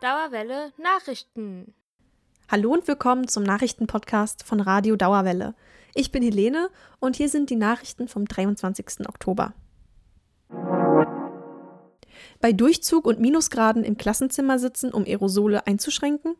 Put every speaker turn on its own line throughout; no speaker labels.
Dauerwelle Nachrichten.
Hallo und willkommen zum Nachrichtenpodcast von Radio Dauerwelle. Ich bin Helene und hier sind die Nachrichten vom 23. Oktober. Bei Durchzug und Minusgraden im Klassenzimmer sitzen, um Aerosole einzuschränken?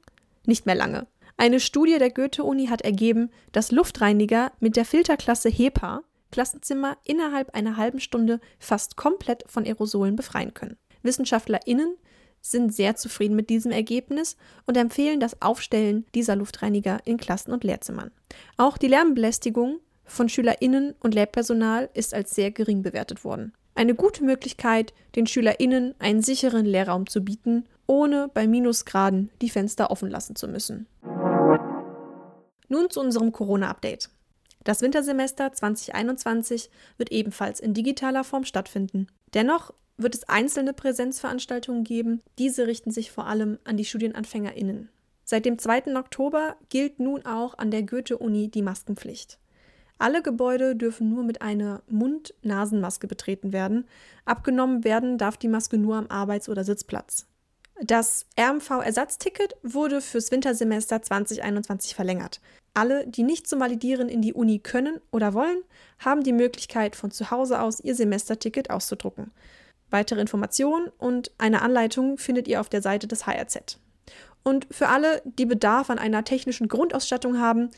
Nicht mehr lange. Eine Studie der Goethe-Uni hat ergeben, dass Luftreiniger mit der Filterklasse HEPA Klassenzimmer innerhalb einer halben Stunde fast komplett von Aerosolen befreien können. WissenschaftlerInnen sind sehr zufrieden mit diesem Ergebnis und empfehlen das Aufstellen dieser Luftreiniger in Klassen und Lehrzimmern. Auch die Lärmbelästigung von SchülerInnen und Lehrpersonal ist als sehr gering bewertet worden. Eine gute Möglichkeit, den SchülerInnen einen sicheren Lehrraum zu bieten, ohne bei Minusgraden die Fenster offen lassen zu müssen. Nun zu unserem Corona-Update. Das Wintersemester 2021 wird ebenfalls in digitaler Form stattfinden. Dennoch wird es einzelne Präsenzveranstaltungen geben. Diese richten sich vor allem an die StudienanfängerInnen. Seit dem 2. Oktober gilt nun auch an der Goethe-Uni die Maskenpflicht. Alle Gebäude dürfen nur mit einer Mund-Nasen-Maske betreten werden. Abgenommen werden darf die Maske nur am Arbeits- oder Sitzplatz. Das RMV-Ersatzticket wurde fürs Wintersemester 2021 verlängert. Alle, die nicht zum Validieren in die Uni können oder wollen, haben die Möglichkeit, von zu Hause aus ihr Semesterticket auszudrucken. Weitere Informationen und eine Anleitung findet ihr auf der Seite des HRZ. Und für alle, die Bedarf an einer technischen Grundausstattung haben,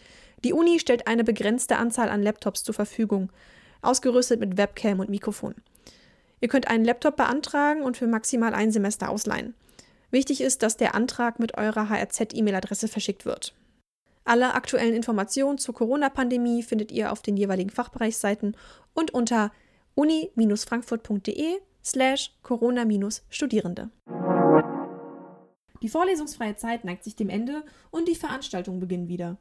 die Uni stellt eine begrenzte Anzahl an Laptops zur Verfügung, ausgerüstet mit Webcam und Mikrofon. Ihr könnt einen Laptop beantragen und für maximal ein Semester ausleihen. Wichtig ist, dass der Antrag mit eurer HRZ-E-Mail-Adresse verschickt wird. Alle aktuellen Informationen zur Corona-Pandemie findet ihr auf den jeweiligen Fachbereichsseiten und unter uni-frankfurt.de slash Corona-Studierende. Die vorlesungsfreie Zeit neigt sich dem Ende und die Veranstaltungen beginnen wieder.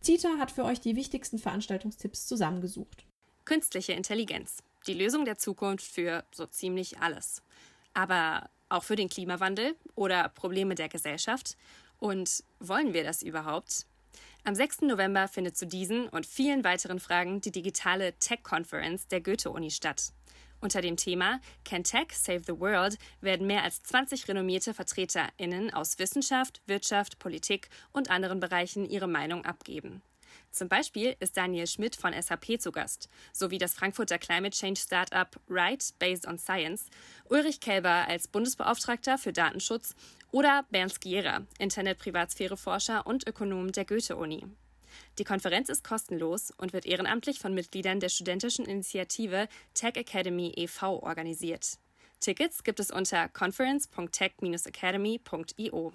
Zita hat für euch die wichtigsten Veranstaltungstipps zusammengesucht.
Künstliche Intelligenz. Die Lösung der Zukunft für so ziemlich alles. Aber auch für den Klimawandel oder Probleme der Gesellschaft. Und wollen wir das überhaupt? Am 6. November findet zu diesen und vielen weiteren Fragen die digitale Tech Conference der Goethe-Uni statt. Unter dem Thema Can Tech Save the World werden mehr als 20 renommierte VertreterInnen aus Wissenschaft, Wirtschaft, Politik und anderen Bereichen ihre Meinung abgeben. Zum Beispiel ist Daniel Schmidt von SAP zu Gast, sowie das Frankfurter Climate Change Startup Right Based on Science, Ulrich Kelber als Bundesbeauftragter für Datenschutz oder Bernd Skiera, Internet-Privatsphäre-Forscher und Ökonom der Goethe-Uni. Die Konferenz ist kostenlos und wird ehrenamtlich von Mitgliedern der studentischen Initiative Tech Academy e.V. organisiert. Tickets gibt es unter conference.tech-academy.io.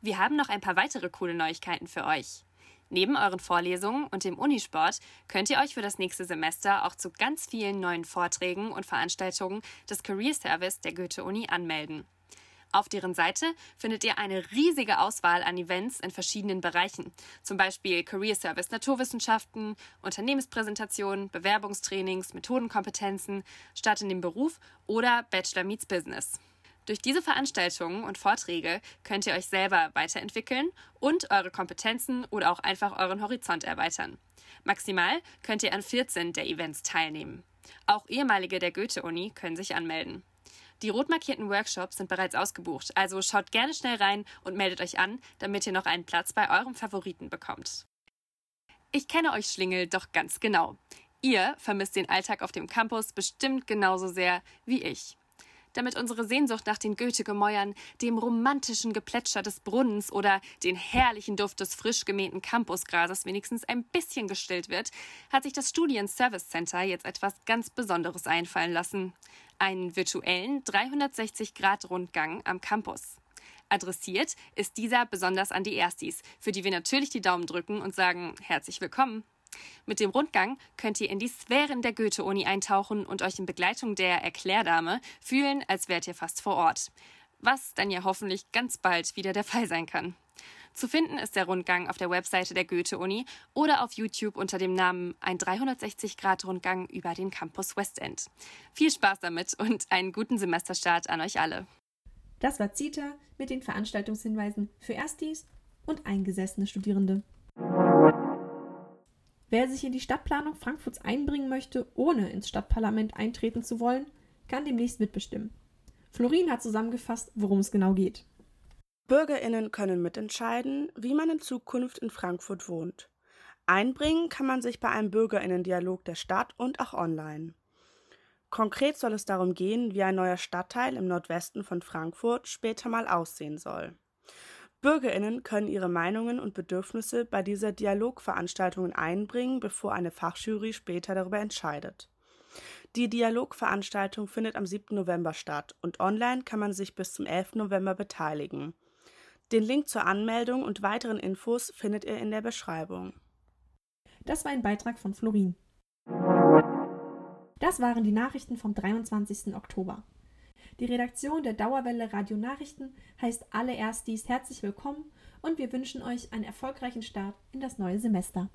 Wir haben noch ein paar weitere coole Neuigkeiten für euch. Neben euren Vorlesungen und dem Unisport könnt ihr euch für das nächste Semester auch zu ganz vielen neuen Vorträgen und Veranstaltungen des Career Service der Goethe-Uni anmelden. Auf deren Seite findet ihr eine riesige Auswahl an Events in verschiedenen Bereichen, zum Beispiel Career Service Naturwissenschaften, Unternehmenspräsentationen, Bewerbungstrainings, Methodenkompetenzen, Start in den Beruf oder Bachelor Meets Business. Durch diese Veranstaltungen und Vorträge könnt ihr euch selber weiterentwickeln und eure Kompetenzen oder auch einfach euren Horizont erweitern. Maximal könnt ihr an 14 der Events teilnehmen. Auch ehemalige der Goethe-Uni können sich anmelden. Die rot markierten Workshops sind bereits ausgebucht, also schaut gerne schnell rein und meldet euch an, damit ihr noch einen Platz bei eurem Favoriten bekommt. Ich kenne euch Schlingel doch ganz genau. Ihr vermisst den Alltag auf dem Campus bestimmt genauso sehr wie ich damit unsere Sehnsucht nach den Goethe-Gemäuern, dem romantischen Geplätscher des Brunnens oder den herrlichen Duft des frisch gemähten Campusgrases wenigstens ein bisschen gestillt wird, hat sich das Studien Service Center jetzt etwas ganz Besonderes einfallen lassen. Einen virtuellen 360-Grad-Rundgang am Campus. Adressiert ist dieser besonders an die Erstis, für die wir natürlich die Daumen drücken und sagen herzlich willkommen. Mit dem Rundgang könnt ihr in die Sphären der Goethe-Uni eintauchen und euch in Begleitung der Erklärdame fühlen, als wärt ihr fast vor Ort. Was dann ja hoffentlich ganz bald wieder der Fall sein kann. Zu finden ist der Rundgang auf der Webseite der Goethe-Uni oder auf YouTube unter dem Namen Ein 360-Grad-Rundgang über den Campus Westend. Viel Spaß damit und einen guten Semesterstart an euch alle.
Das war Zita mit den Veranstaltungshinweisen für Erstis und eingesessene Studierende. Wer sich in die Stadtplanung Frankfurts einbringen möchte, ohne ins Stadtparlament eintreten zu wollen, kann demnächst mitbestimmen. Florin hat zusammengefasst, worum es genau geht.
Bürgerinnen können mitentscheiden, wie man in Zukunft in Frankfurt wohnt. Einbringen kann man sich bei einem Bürgerinnendialog der Stadt und auch online. Konkret soll es darum gehen, wie ein neuer Stadtteil im Nordwesten von Frankfurt später mal aussehen soll. Bürgerinnen können ihre Meinungen und Bedürfnisse bei dieser Dialogveranstaltung einbringen, bevor eine Fachjury später darüber entscheidet. Die Dialogveranstaltung findet am 7. November statt und online kann man sich bis zum 11. November beteiligen. Den Link zur Anmeldung und weiteren Infos findet ihr in der Beschreibung.
Das war ein Beitrag von Florin. Das waren die Nachrichten vom 23. Oktober. Die Redaktion der Dauerwelle Radio Nachrichten heißt alle Erstis herzlich willkommen und wir wünschen euch einen erfolgreichen Start in das neue Semester.